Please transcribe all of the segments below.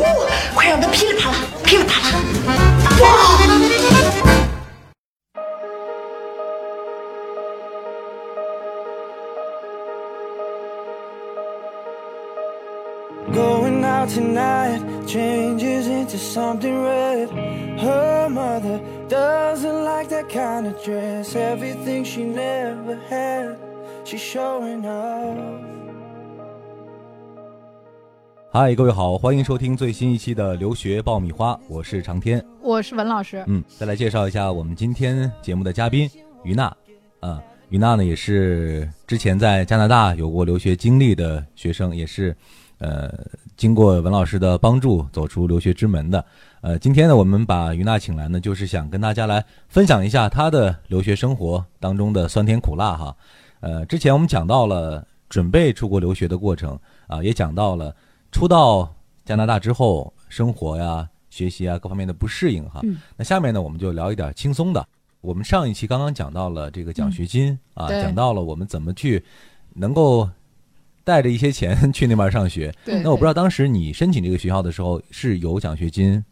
哇哇，快让它噼里啪啦，噼里啪啦！哇！ Going out tonight changes into something red. Her mother doesn't like that kind of dress. Everything she never had, she's showing off. 嗨，各位好，欢迎收听最新一期的留学爆米花，我是长天。我是文老师。嗯，再来介绍一下我们今天节目的嘉宾于娜。啊，于娜呢也是之前在加拿大有过留学经历的学生，也是呃经过文老师的帮助走出留学之门的。呃，今天呢我们把于娜请来呢，就是想跟大家来分享一下她的留学生活当中的酸甜苦辣哈。呃，之前我们讲到了准备出国留学的过程啊，也讲到了初到加拿大之后生活呀、学习啊各方面的不适应哈。嗯那下面呢，我们就聊一点轻松的。我们上一期刚刚讲到了这个奖学金、啊，讲到了我们怎么去能够带着一些钱 去那边上学。对那我不知道当时你申请这个学校的时候是有奖学金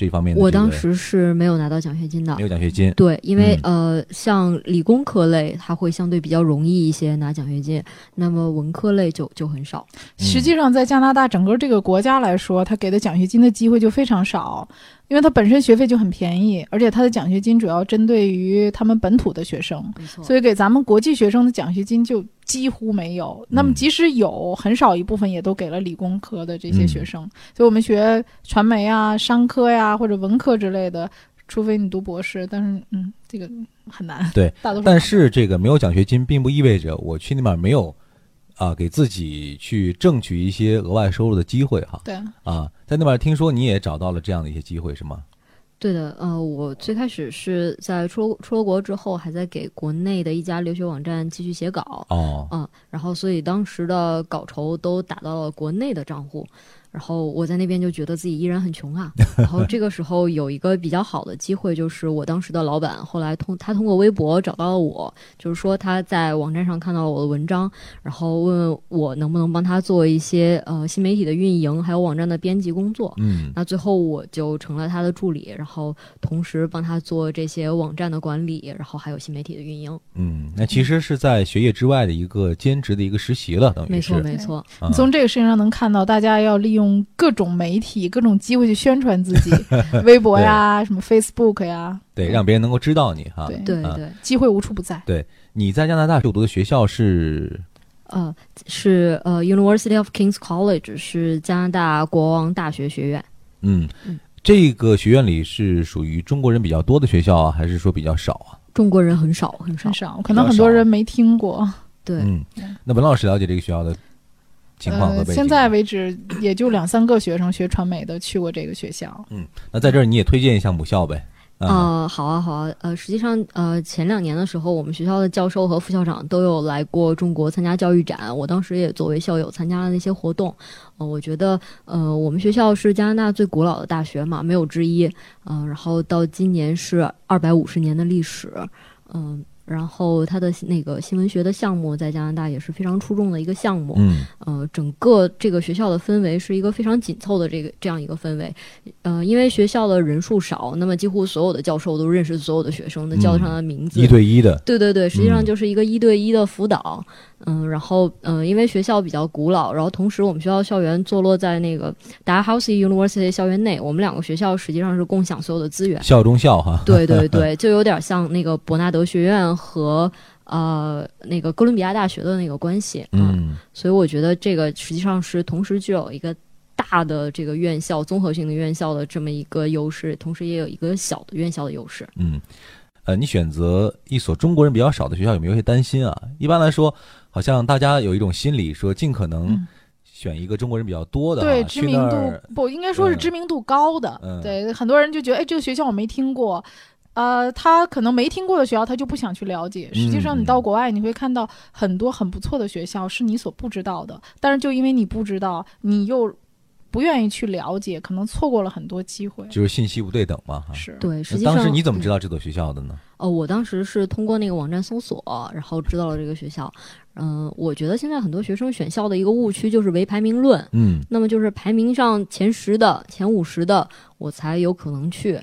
这方面的、我当时是没有拿到奖学金的没。有奖学金。对，因为、嗯呃，像理工科类，它会相对比较容易一些拿奖学金，那么文科类就就很少。实际上，在加拿大整个这个国家来说，他给的奖学金的机会就非常少，因为它本身学费就很便宜，而且它的奖学金主要针对于他们本土的学生，没错所以给咱们国际学生的奖学金就几乎没有。那么即使有，很少一部分也都给了理工科的这些学生。所以我们学传媒啊、商科呀、或者文科之类的，除非你读博士，但是嗯，这个很难。对，大多数但是这个没有奖学金，并不意味着我去那边没有啊给自己去争取一些额外收入的机会哈。对。啊，在那边听说你也找到了这样的一些机会是吗？对的，呃，我最开始是在出出了国之后，还在给国内的一家留学网站继续写稿，哦，嗯，然后所以当时的稿酬都打到了国内的账户，然后我在那边就觉得自己依然很穷啊。然后这个时候有一个比较好的机会，就是我当时的老板后来通他通过微博找到了我，就是说他在网站上看到了我的文章，然后问问我能不能帮他做一些呃新媒体的运营，还有网站的编辑工作。嗯那最后我就成了他的助理，然后同时帮他做这些网站的管理，然后还有新媒体的运营。嗯，那其实是在学业之外的一个兼职的一个实习了，等于没错，是。没错。从这个事情上能看到，大家要利用各种媒体、各种机会去宣传自己，微博呀、什么 Facebook 呀，对，让别人能够知道你哈。对啊对对，机会无处不在。对你在加拿大就读的学校是呃，是呃，University of King's College 是加拿大国王大学学院。嗯嗯，这个学院里是属于中国人比较多的学校啊，还是说比较少啊？中国人很少很少很，少，可能很多人没听过。对，嗯，那文老师了解这个学校的情况和呃，背景。现在为止也就两三个学生学传媒的去过这个学校。嗯那在这儿你也推荐一下母校呗？啊，呃，好啊，好啊，呃，实际上，呃，前两年的时候，我们学校的教授和副校长都有来过中国参加教育展，我当时也作为校友参加了那些活动。呃，我觉得，呃，我们学校是加拿大最古老的大学嘛，没有之一。嗯、然后到今年是二百五十年的历史，嗯、然后他的那个新闻学的项目在加拿大也是非常出众的一个项目。嗯呃，整个这个学校的氛围是一个非常紧凑的这个这样一个氛围。呃，因为学校的人数少，那么几乎所有的教授都认识所有的学生，都叫得上他的名字。一对一的，对对对，实际上嗯就是一个一对一的辅导。嗯，然后嗯、呃因为学校比较古老，然后同时我们学校校园坐落在那个 Dalhousie University 校园内，我们两个学校实际上是共享所有的资源。校中校哈。对对 对，就有点像那个伯纳德学院和呃那个哥伦比亚大学的那个关系。嗯所以我觉得这个实际上是同时具有一个大的这个院校综合性的院校的这么一个优势，同时也有一个小的院校的优势。嗯，呃，你选择一所中国人比较少的学校，有没有一些担心啊？一般来说，好像大家有一种心理，说尽可能嗯选一个中国人比较多的啊，对，知名度不应该说是嗯知名度高的。嗯对，很多人就觉得，哎，这个学校我没听过。呃，他可能没听过的学校，他就不想去了解。实际上，嗯你到国外，你会看到很多很不错的学校是你所不知道的，但是就因为你不知道，你又不愿意去了解，可能错过了很多机会。就是信息不对等嘛哈。是，对，实际上当时你怎么嗯知道这所学校的呢？哦，我当时是通过那个网站搜索，然后知道了这个学校。嗯、我觉得现在很多学生选校的一个误区就是唯排名论，嗯那么就是排名上前十的、前五十的，我才有可能去。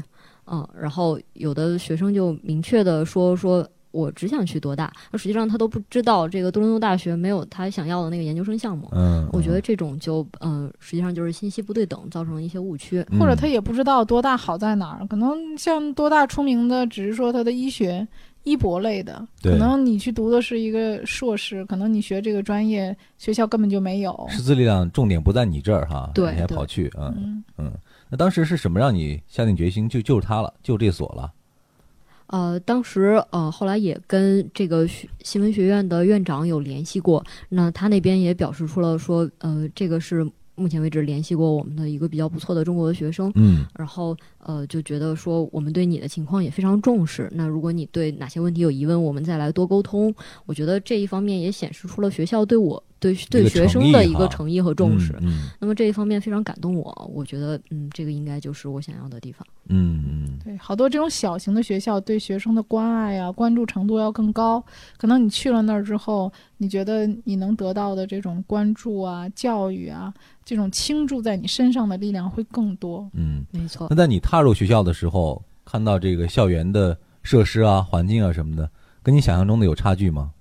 嗯，然后有的学生就明确的说说。我只想去多大，那实际上他都不知道这个多伦多大学没有他想要的那个研究生项目。嗯，我觉得这种就嗯、实际上就是信息不对等，造成了一些误区。嗯或者他也不知道多大好在哪儿，可能像多大出名的，只是说他的医学、医博类的，可能你去读的是一个硕士，可能你学这个专业学校根本就没有。师资力量重点不在你这儿哈，对对你还跑去啊，嗯，嗯，那当时是什么让你下定决心就就是他了，就这所了？呃，当时呃，后来也跟这个学新闻学院的院长有联系过，那他那边也表示出了说，呃，这个是目前为止联系过我们的一个比较不错的中国的学生，嗯然后呃，就觉得说我们对你的情况也非常重视。那如果你对哪些问题有疑问，我们再来多沟通。我觉得这一方面也显示出了学校对我对对学生的一个诚意和重视。嗯那么这一方面非常感动我，我觉得嗯，这个应该就是我想要的地方。嗯嗯对，好多这种小型的学校对学生的关爱啊、关注程度要更高。可能你去了那儿之后，你觉得你能得到的这种关注啊、教育啊，这种倾注在你身上的力量会更多。嗯。没错那，在你踏入学校的时候，看到这个校园的设施啊、环境啊什么的，跟你想象中的有差距吗？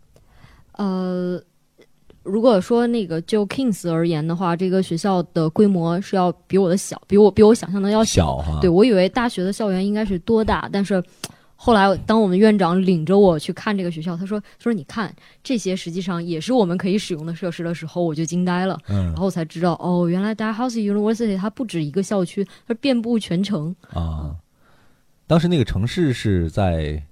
呃，如果说那个就 Kings 而言的话，这个学校的规模是要比我的小，比我比我想象的要小哈，对，我以为大学的校园应该是多大，但是后来当我们院长领着我去看这个学校，他说：“他说你看这些实际上也是我们可以使用的设施的时候，我就惊呆了。嗯然后我才知道，哦，原来 Dalhousie University 它不止一个校区，它遍布全城。啊。当时那个城市是在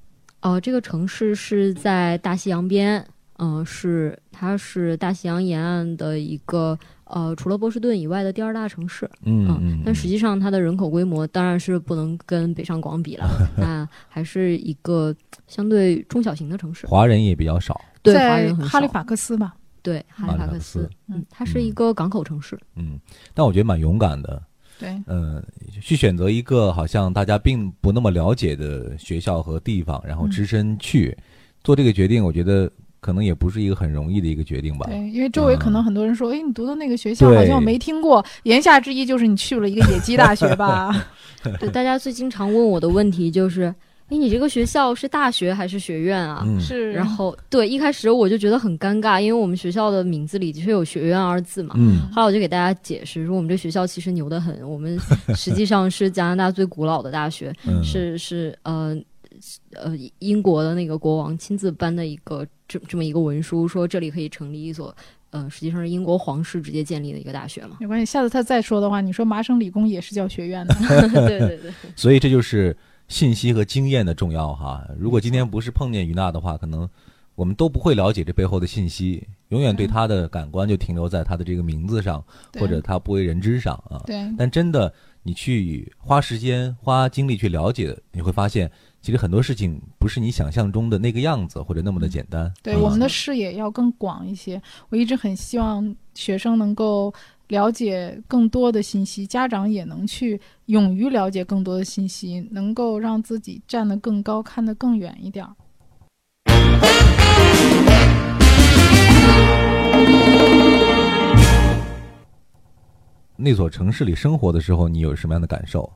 呃，这个城市是在大西洋边，嗯、是它是大西洋沿岸的一个呃，除了波士顿以外的第二大城市。嗯嗯，但实际上它的人口规模当然是不能跟北上广比了，那还是一个相对中小型的城市。华人也比较少。对，华在人很少。哈利法克斯吧，对，哈利法克斯斯，嗯，它是一个港口城市。嗯，但我觉得蛮勇敢的。对，嗯，去选择一个好像大家并不那么了解的学校和地方，然后嗯只身去、做这个决定，我觉得可能也不是一个很容易的一个决定吧。对，因为周围可能很多人说，哎，你读的那个学校好像我没听过，言下之意就是你去了一个野鸡大学吧？对，大家最经常问我的问题就是：哎，你这个学校是大学还是学院啊？嗯，是，然后对，一开始我就觉得很尴尬，因为我们学校的名字里的确有“学院”二字嘛。嗯后来我就给大家解释说，我们这学校其实牛得很，我们实际上是加拿大最古老的大学，嗯，是是呃呃英国的那个国王亲自颁的一个这这么一个文书，说这里可以成立一所呃实际上是英国皇室直接建立的一个大学嘛。没关系，下次他再说的话，你说麻省理工也是叫学院的，对 对 对，所以这就是信息和经验的重要哈。如果今天不是碰见于娜的话，可能我们都不会了解这背后的信息，永远对嗯她的感官就停留在她的这个名字上，对或者她不为人知上啊。对但真的，你去花时间、花精力去了解，你会发现，其实很多事情不是你想象中的那个样子，或者那么的简单。对，啊我们的视野要更广一些。我一直很希望学生能够了解更多的信息，家长也能去勇于了解更多的信息，能够让自己站得更高，看得更远一点儿。那所城市里生活的时候，你有什么样的感受？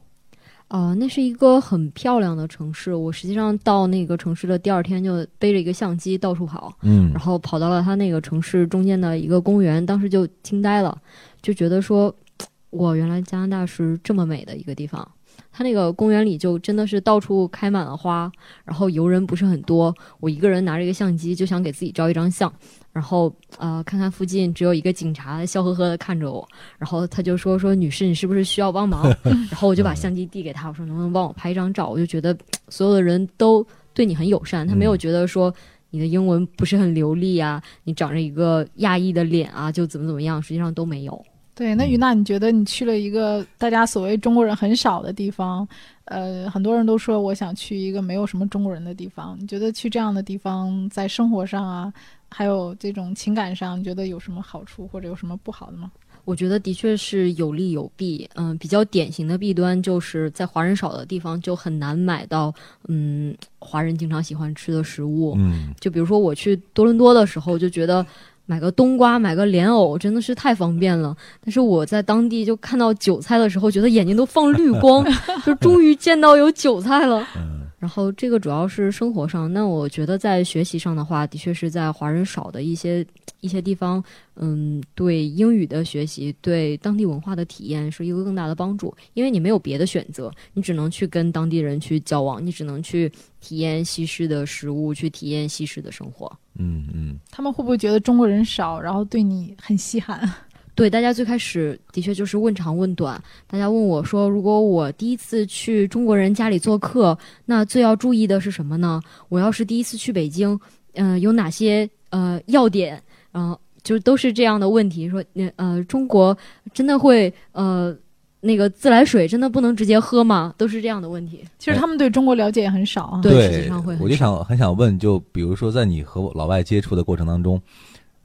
啊、那是一个很漂亮的城市。我实际上到那个城市的第二天就背着一个相机到处跑，嗯然后跑到了它那个城市中间的一个公园，当时就惊呆了，就觉得说，哇，原来加拿大是这么美的一个地方。它那个公园里就真的是到处开满了花，然后游人不是很多。我一个人拿着一个相机就想给自己照一张相，然后呃看看附近只有一个警察笑呵呵的看着我，然后他就说说女士你是不是需要帮忙？然后我就把相机递给他，我说能不能帮我拍一张照？我就觉得所有的人都对你很友善，他没有觉得说你的英文不是很流利啊，你长着一个亚裔的脸啊，就怎么怎么样，实际上都没有。对，那嗯于娜，你觉得你去了一个大家所谓中国人很少的地方，呃，很多人都说我想去一个没有什么中国人的地方。你觉得去这样的地方，在生活上啊，还有这种情感上，你觉得有什么好处或者有什么不好的吗？我觉得的确是有利有弊。嗯，比较典型的弊端就是在华人少的地方就很难买到嗯华人经常喜欢吃的食物。嗯就比如说我去多伦多的时候，就觉得买个冬瓜、买个莲藕真的是太方便了。但是我在当地就看到韭菜的时候，觉得眼睛都放绿光，就终于见到有韭菜了。嗯然后这个主要是生活上，那我觉得在学习上的话，的确是在华人少的一些一些地方，嗯，对英语的学习，对当地文化的体验是一个更大的帮助，因为你没有别的选择，你只能去跟当地人去交往，你只能去体验西式的食物，去体验西式的生活。嗯嗯他们会不会觉得中国人少，然后对你很稀罕？对，大家最开始的确就是问长问短。大家问我说，如果我第一次去中国人家里做客，那最要注意的是什么呢？我要是第一次去北京，嗯、有哪些呃要点？嗯、就都是这样的问题。说，那呃，中国真的会呃那个自来水真的不能直接喝吗？都是这样的问题。其实他们对中国了解也很少啊。对实际上会很我就想很想问，就比如说在你和老外接触的过程当中，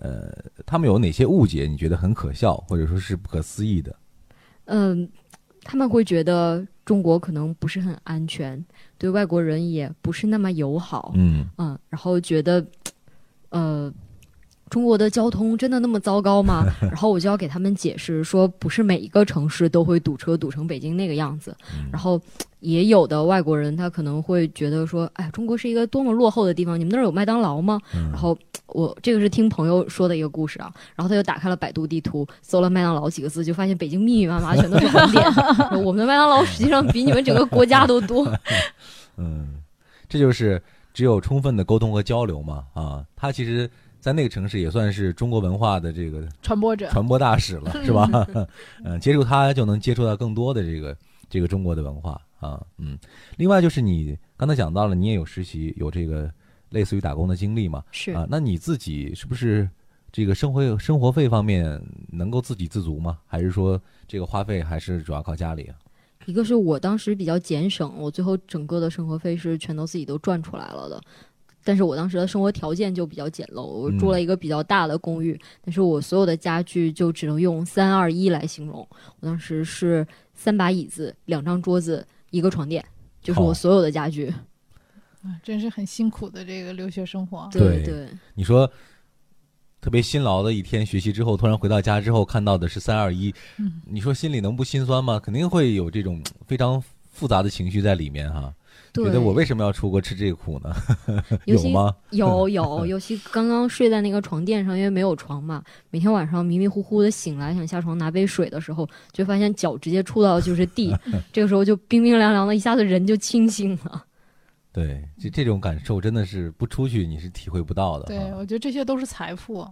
呃，他们有哪些误解你觉得很可笑，或者说是不可思议的？嗯，他们会觉得中国可能不是很安全，对外国人也不是那么友好。嗯嗯，然后觉得，呃，中国的交通真的那么糟糕吗？然后我就要给他们解释说，不是每一个城市都会堵车堵成北京那个样子。嗯然后也有的外国人他可能会觉得说，哎，中国是一个多么落后的地方，你们那儿有麦当劳吗？嗯然后我这个是听朋友说的一个故事啊，然后他就打开了百度地图，搜了麦当劳几个字，就发现北京密密麻麻全都是红点。我们的麦当劳实际上比你们整个国家都多。嗯，这就是只有充分的沟通和交流嘛啊，他其实。在那个城市也算是中国文化的这个传播者，传播大使了，是吧？嗯，接触他就能接触到更多的这个这个中国的文化啊，嗯。另外就是你刚才讲到了，你也有实习，有这个类似于打工的经历嘛？是啊，那你自己是不是这个生活生活费方面能够自给自足吗？还是说这个花费还是主要靠家里啊？一个是我当时比较俭省，我最后整个的生活费是全都自己都赚出来了的。但是我当时的生活条件就比较简陋，我住了一个比较大的公寓，但是我所有的家具就只能用三二一来形容。我当时是三把椅子、两张桌子、一个床垫，就是我所有的家具。啊，真是很辛苦的这个留学生活。对对你说特别辛劳的一天学习之后，突然回到家之后看到的是三二一，嗯你说心里能不心酸吗？肯定会有这种非常复杂的情绪在里面哈。对，觉得我为什么要出国吃这个苦呢？有吗？有 有，尤其刚刚睡在那个床垫上，因为没有床嘛，每天晚上迷迷糊糊的醒来，想下床拿杯水的时候，就发现脚直接触到的就是地，这个时候就冰冰凉凉的，一下子人就清醒了。对，这这种感受真的是不出去你是体会不到的。对，我觉得这些都是财富。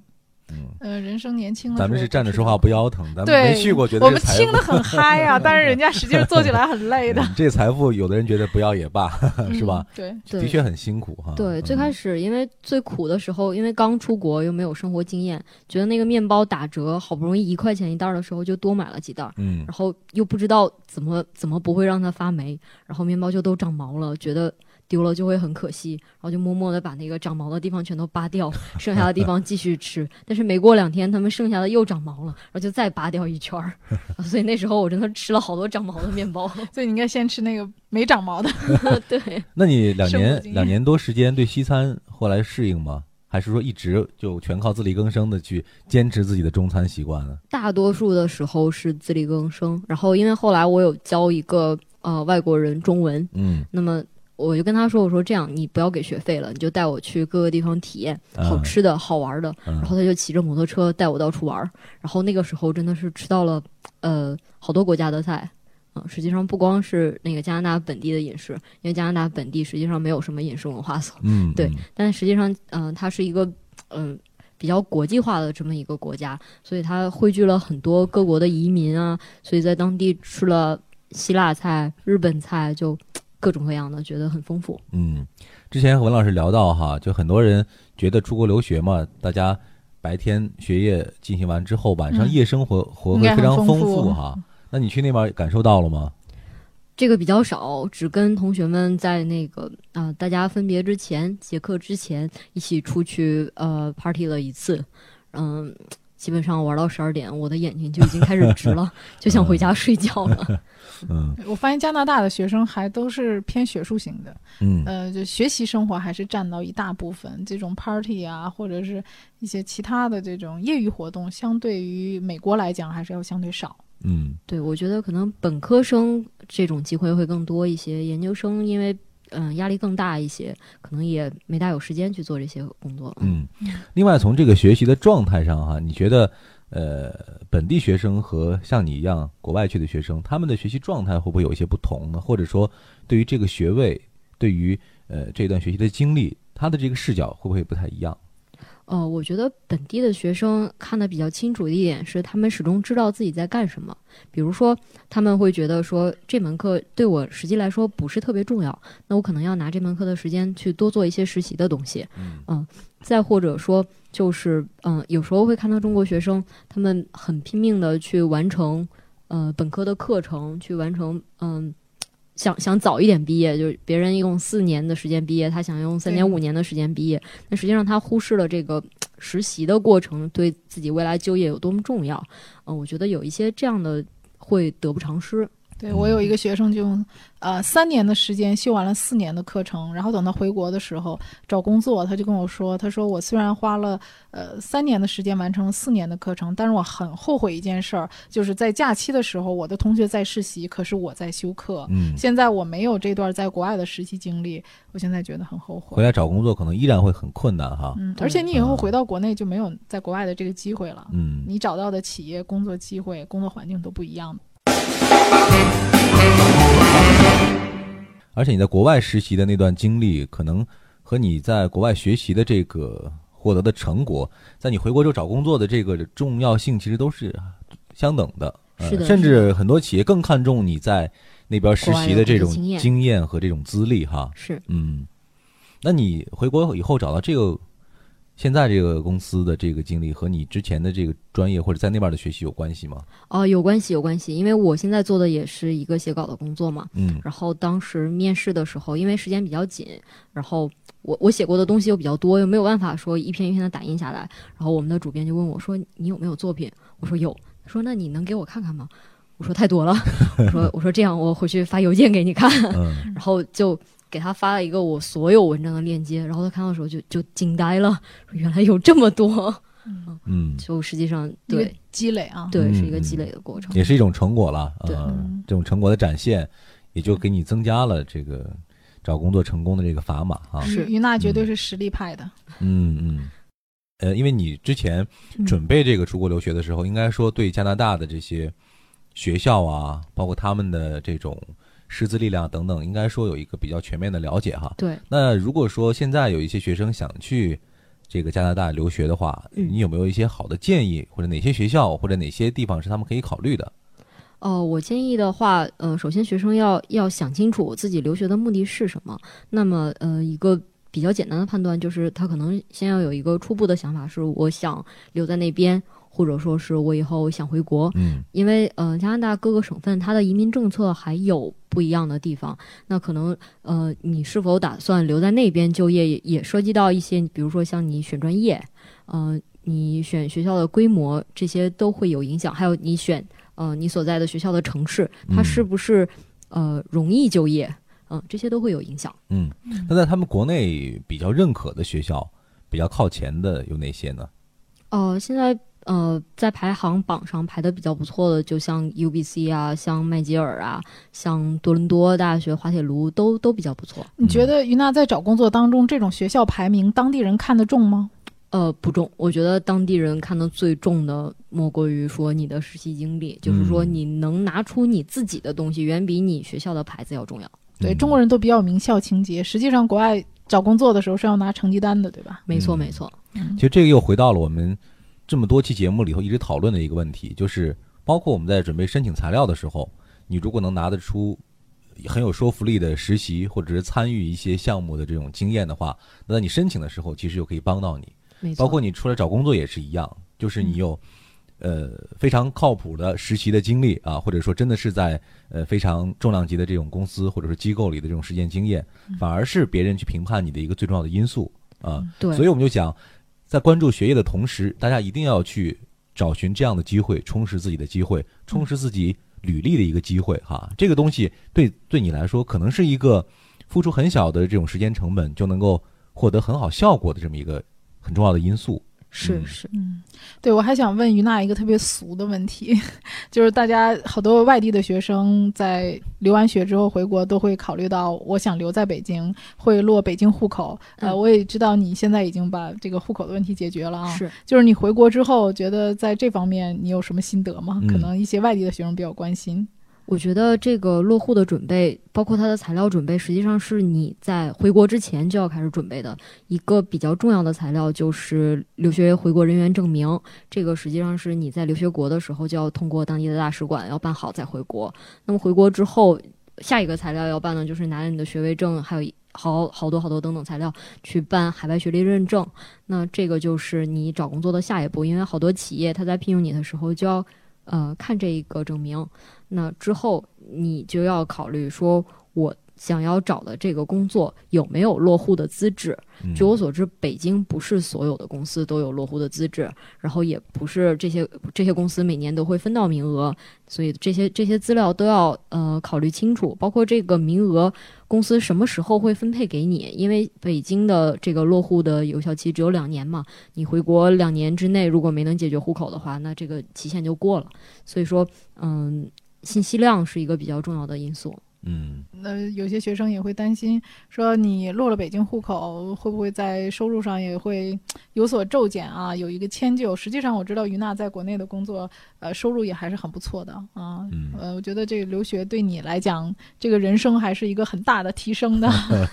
嗯，呃，人生年轻的咱们是站着说话不腰疼，咱们，没去过，觉得我们听得很嗨呀、但是人家实际上做起来很累的，嗯这财富，有的人觉得不要也罢，是吧？嗯？对，的确很辛苦哈。对，嗯最开始因为最苦的时候，因为刚出国又没有生活经验，觉得那个面包打折，好不容易一块钱一袋儿的时候，就多买了几袋儿。嗯然后又不知道怎么怎么不会让它发霉，然后面包就都长毛了，觉得丢了就会很可惜，然后就默默的把那个长毛的地方全都扒掉，剩下的地方继续吃。但是没过两天，它们剩下的又长毛了，然后就再扒掉一圈儿，啊所以那时候我真的吃了好多长毛的面包。所以你应该先吃那个没长毛的。对，那你两年两年多时间对西餐后来适应吗？还是说一直就全靠自力更生的去坚持自己的中餐习惯呢？大多数的时候是自力更生，然后因为后来我有教一个呃外国人中文，嗯，那么我就跟他说：“我说这样，你不要给学费了，你就带我去各个地方体验啊好吃的好玩的。嗯然后他就骑着摩托车带我到处玩儿。然后那个时候真的是吃到了呃好多国家的菜。嗯，实际上不光是那个加拿大本地的饮食，因为加拿大本地实际上没有什么饮食文化所，嗯，对嗯但实际上，嗯、它是一个嗯、比较国际化的这么一个国家，所以它汇聚了很多各国的移民啊，所以在当地吃了希腊菜、日本菜，就各种各样的，觉得很丰富。嗯，之前和文老师聊到哈，就很多人觉得出国留学嘛，大家白天学业进行完之后，晚上嗯夜生活活会非常丰富哈。那你去那边感受到了吗？这个比较少，只跟同学们在那个啊、大家分别之前结课之前一起出去呃 party 了一次，嗯。基本上玩到十二点，我的眼睛就已经开始直了，就想回家睡觉了。嗯我发现加拿大的学生还都是偏学术型的，嗯呃，就学习生活还是占到一大部分。这种 party 啊，或者是一些其他的这种业余活动，相对于美国来讲，还是要相对少。嗯对，我觉得可能本科生这种机会会更多一些，研究生因为嗯、压力更大一些，可能也没大有时间去做这些工作。嗯。另外，从这个学习的状态上哈，你觉得呃，本地学生和像你一样国外去的学生，他们的学习状态会不会有一些不同呢？或者说，对于这个学位，对于呃这段学习的经历，他的这个视角会不会不太一样？呃，我觉得本地的学生看得比较清楚的一点是，他们始终知道自己在干什么。比如说，他们会觉得说这门课对我实际来说不是特别重要，那我可能要拿这门课的时间去多做一些实习的东西。嗯再或者说，就是嗯、有时候会看到中国学生，他们很拼命的去完成呃本科的课程，去完成嗯。想想早一点毕业，就是别人用四年的时间毕业，他想用三年五年的时间毕业，那实际上他忽视了这个实习的过程对自己未来就业有多么重要。嗯、我觉得有一些这样的会得不偿失。对我有一个学生就用呃三年的时间修完了四年的课程，然后等他回国的时候找工作，他就跟我说，他说我虽然花了呃三年的时间完成了四年的课程，但是我很后悔一件事儿，就是在假期的时候，我的同学在实习，可是我在修课。嗯，现在我没有这段在国外的实习经历，我现在觉得很后悔回。来找工作可能依然会很困难哈。嗯，而且你以后回到国内就没有在国外的这个机会了。嗯你找到的企业、工作机会、工作环境都不一样的。而且你在国外实习的那段经历，可能和你在国外学习的这个获得的成果，在你回国之后找工作的这个重要性，其实都是相等的。呃是的甚至很多企业更看重你在那边实习的这种经验和这种资历哈。是，嗯，那你回国以后找到这个现在这个公司的这个经历，和你之前的这个专业或者在那边的学习有关系吗？哦、有关系，有关系，因为我现在做的也是一个写稿的工作嘛。嗯然后当时面试的时候，因为时间比较紧，然后我我写过的东西又比较多，又没有办法说一篇一篇的打印下来。然后我们的主编就问我说：“你有没有作品？”我说有。他说：“那你能给我看看吗？”我说：“太多了。”我说：“我说这样，我回去发邮件给你看。”嗯 然后就给他发了一个我所有文章的链接，然后他看到的时候就就惊呆了，原来有这么多。嗯，就实际上对积累啊，对嗯是一个积累的过程。也是一种成果了。嗯这种成果的展现，也就给你增加了这个找工作成功的这个砝码啊。是于娜绝对是实力派的。嗯嗯。呃，因为你之前准备这个出国留学的时候，应该说对加拿大的这些学校啊，包括他们的这种师资力量等等，应该说有一个比较全面的了解哈。对，那如果说现在有一些学生想去这个加拿大留学的话，嗯你有没有一些好的建议，或者哪些学校或者哪些地方是他们可以考虑的？哦，我建议的话，呃，首先学生要要想清楚自己留学的目的是什么。那么，呃，一个比较简单的判断就是，他可能先要有一个初步的想法，是我想留在那边，或者说是我以后想回国。嗯因为呃，加拿大各个省份它的移民政策还有不一样的地方，那可能呃，你是否打算留在那边就业，也也涉及到一些，比如说像你选专业，呃，你选学校的规模，这些都会有影响。还有你选呃你所在的学校的城市，它嗯是不是呃容易就业，嗯、这些都会有影响。嗯，那在他们国内比较认可的学校，比较靠前的有哪些呢？呃，现在呃，在排行榜上排的比较不错的，就像 UBC 啊，像麦吉尔啊，像多伦多大学、滑铁卢都都比较不错。你觉得于娜在找工作当中，这种学校排名，当地人看得重吗？呃，不重，我觉得当地人看得最重的莫过于说你的实习经历，就是说嗯你能拿出你自己的东西，远比你学校的牌子要重要。对，嗯中国人都比较有名校情节，实际上国外找工作的时候是要拿成绩单的，对吧？没错，嗯没错。其实这个又回到了我们这么多期节目里头一直讨论的一个问题，就是包括我们在准备申请材料的时候，你如果能拿得出很有说服力的实习，或者是参与一些项目的这种经验的话，那在你申请的时候，其实就可以帮到你。包括你出来找工作也是一样，就是你有。呃，非常靠谱的实习的经历啊，或者说真的是在呃非常重量级的这种公司或者是机构里的这种实践经验，反而是别人去评判你的一个最重要的因素啊。对，所以我们就讲，在关注学业的同时，大家一定要去找寻这样的机会，充实自己的机会，充实自己履历的一个机会哈。这个东西对对你来说，可能是一个付出很小的这种时间成本就能够获得很好效果的这么一个很重要的因素。是是，嗯，对，我还想问于娜一个特别俗的问题，就是大家好多外地的学生在留完学之后回国，都会考虑到我想留在北京，会落北京户口。呃，我也知道你现在已经把这个户口的问题解决了啊，是，就是你回国之后，觉得在这方面你有什么心得吗？可能一些外地的学生比较关心。我觉得这个落户的准备，包括它的材料准备，实际上是你在回国之前就要开始准备的一个比较重要的材料，就是留学回国人员证明。这个实际上是你在留学国的时候就要通过当地的大使馆要办好再回国。那么回国之后，下一个材料要办的就是拿着你的学位证，还有好好多好多等等材料去办海外学历认证。那这个就是你找工作的下一步，因为好多企业他在聘用你的时候就要呃看这一个证明。那之后，你就要考虑说，我想要找的这个工作有没有落户的资质。据我所知，北京不是所有的公司都有落户的资质，然后也不是这些这些公司每年都会分到名额，所以这些这些资料都要呃考虑清楚。包括这个名额，公司什么时候会分配给你？因为北京的这个落户的有效期只有两年嘛，你回国两年之内如果没能解决户口的话，那这个期限就过了。所以说，嗯。信息量是一个比较重要的因素。嗯，那有些学生也会担心，说你落了北京户口，会不会在收入上也会有所骤减啊？有一个迁就。实际上，我知道于娜在国内的工作，呃，收入也还是很不错的啊。嗯，呃，我觉得这个留学对你来讲，这个人生还是一个很大的提升的。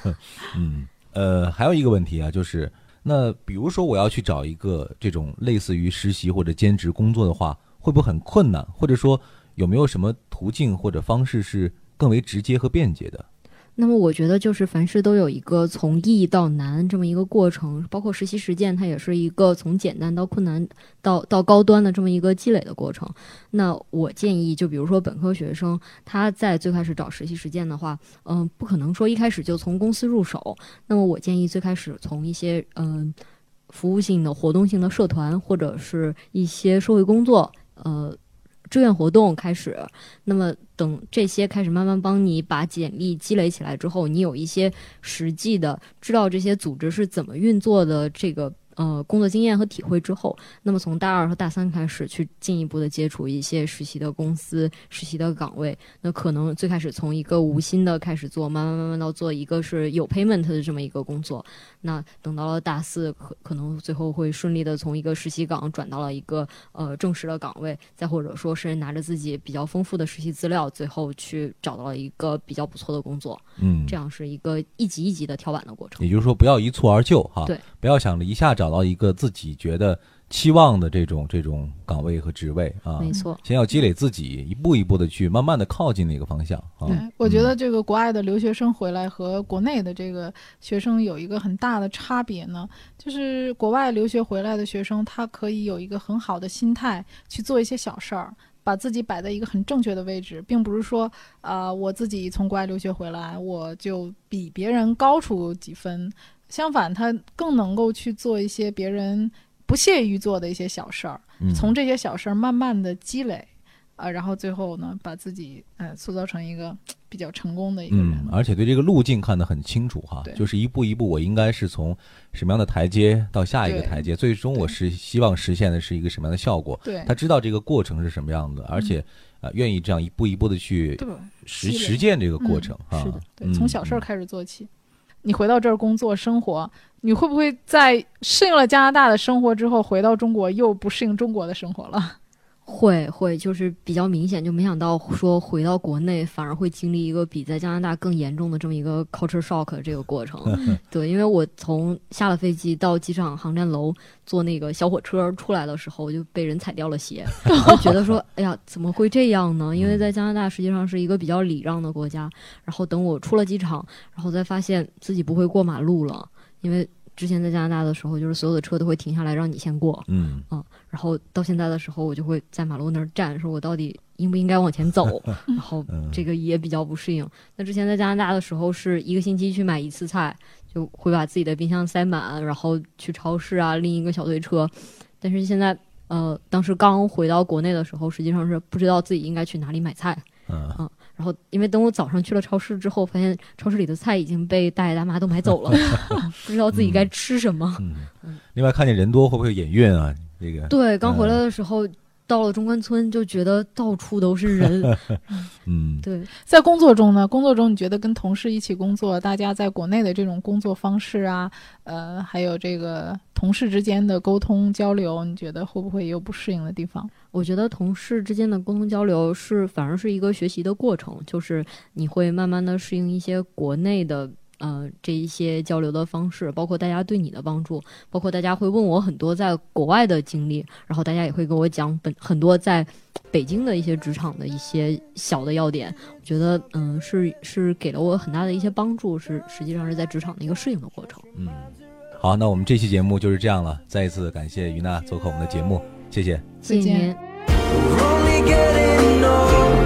嗯，呃，还有一个问题啊，就是那比如说我要去找一个这种类似于实习或者兼职工作的话，会不会很困难？或者说？有没有什么途径或者方式是更为直接和便捷的？那么我觉得就是凡事都有一个从易到难这么一个过程，包括实习实践，它也是一个从简单到困难到到高端的这么一个积累的过程。那我建议，就比如说本科学生他在最开始找实习实践的话，嗯，不可能说一开始就从公司入手。那么我建议最开始从一些嗯服务性的活动性的社团或者是一些社会工作，呃。志愿活动开始，那么等这些开始慢慢帮你把简历积累起来之后，你有一些实际的知道这些组织是怎么运作的这个。呃，工作经验和体会之后，那么从大二和大三开始去进一步的接触一些实习的公司、实习的岗位。那可能最开始从一个无薪的开始做，慢慢慢慢到做一个是有 payment 的这么一个工作。那等到了大四，可可能最后会顺利的从一个实习岗转到了一个呃正式的岗位，再或者说是拿着自己比较丰富的实习资料，最后去找到了一个比较不错的工作。嗯，这样是一个一级一级的跳板的过程。也就是说，不要一蹴而就哈。对，不要想着一下找。找到一个自己觉得期望的这种这种岗位和职位啊，没错，先要积累自己，一步一步的去慢慢的靠近那个方向啊。对，我觉得这个国外的留学生回来和国内的这个学生有一个很大的差别呢，就是国外留学回来的学生，他可以有一个很好的心态去做一些小事儿，把自己摆在一个很正确的位置，并不是说啊，我自己从国外留学回来，我就比别人高出几分。相反，他更能够去做一些别人不屑于做的一些小事儿，从这些小事儿慢慢的积累，啊，然后最后呢，把自己呃塑造成一个比较成功的一个人。而且对这个路径看得很清楚哈，就是一步一步，我应该是从什么样的台阶到下一个台阶，最终我是希望实现的是一个什么样的效果。对，他知道这个过程是什么样子，而且啊，愿意这样一步一步的去实实践这个过程啊。是的，对，从小事儿开始做起。你回到这儿工作生活，你会不会在适应了加拿大的生活之后，回到中国又不适应中国的生活了？会会就是比较明显，就没想到说回到国内反而会经历一个比在加拿大更严重的这么一个 culture shock 这个过程。对，因为我从下了飞机到机场航站楼坐那个小火车出来的时候，我就被人踩掉了鞋，我觉得说，哎呀，怎么会这样呢？因为在加拿大实际上是一个比较礼让的国家。然后等我出了机场，然后再发现自己不会过马路了，因为之前在加拿大的时候，就是所有的车都会停下来让你先过。嗯然后到现在的时候，我就会在马路那儿站，说我到底应不应该往前走，然后这个也比较不适应。那之前在加拿大的时候，是一个星期去买一次菜，就会把自己的冰箱塞满，然后去超市啊拎一个小推车。但是现在，呃，当时刚回到国内的时候，实际上是不知道自己应该去哪里买菜。嗯然后，因为等我早上去了超市之后，发现超市里的菜已经被大爷大妈都买走了 不知道自己该吃什么。嗯。另外，看见人多会不会眼晕啊？这个对，刚回来的时候，到了中关村就觉得到处都是人。嗯对，在工作中呢，工作中你觉得跟同事一起工作，大家在国内的这种工作方式啊，呃，还有这个同事之间的沟通交流，你觉得会不会也有不适应的地方？我觉得同事之间的沟通交流是反而是一个学习的过程，就是你会慢慢的适应一些国内的。呃，这一些交流的方式，包括大家对你的帮助，包括大家会问我很多在国外的经历，然后大家也会跟我讲本很多在北京的一些职场的一些小的要点。我觉得，嗯、是是给了我很大的一些帮助，是实际上是在职场的一个适应的过程。嗯，好，那我们这期节目就是这样了。再一次感谢于娜做客我们的节目，谢谢。谢谢再见您。We're only getting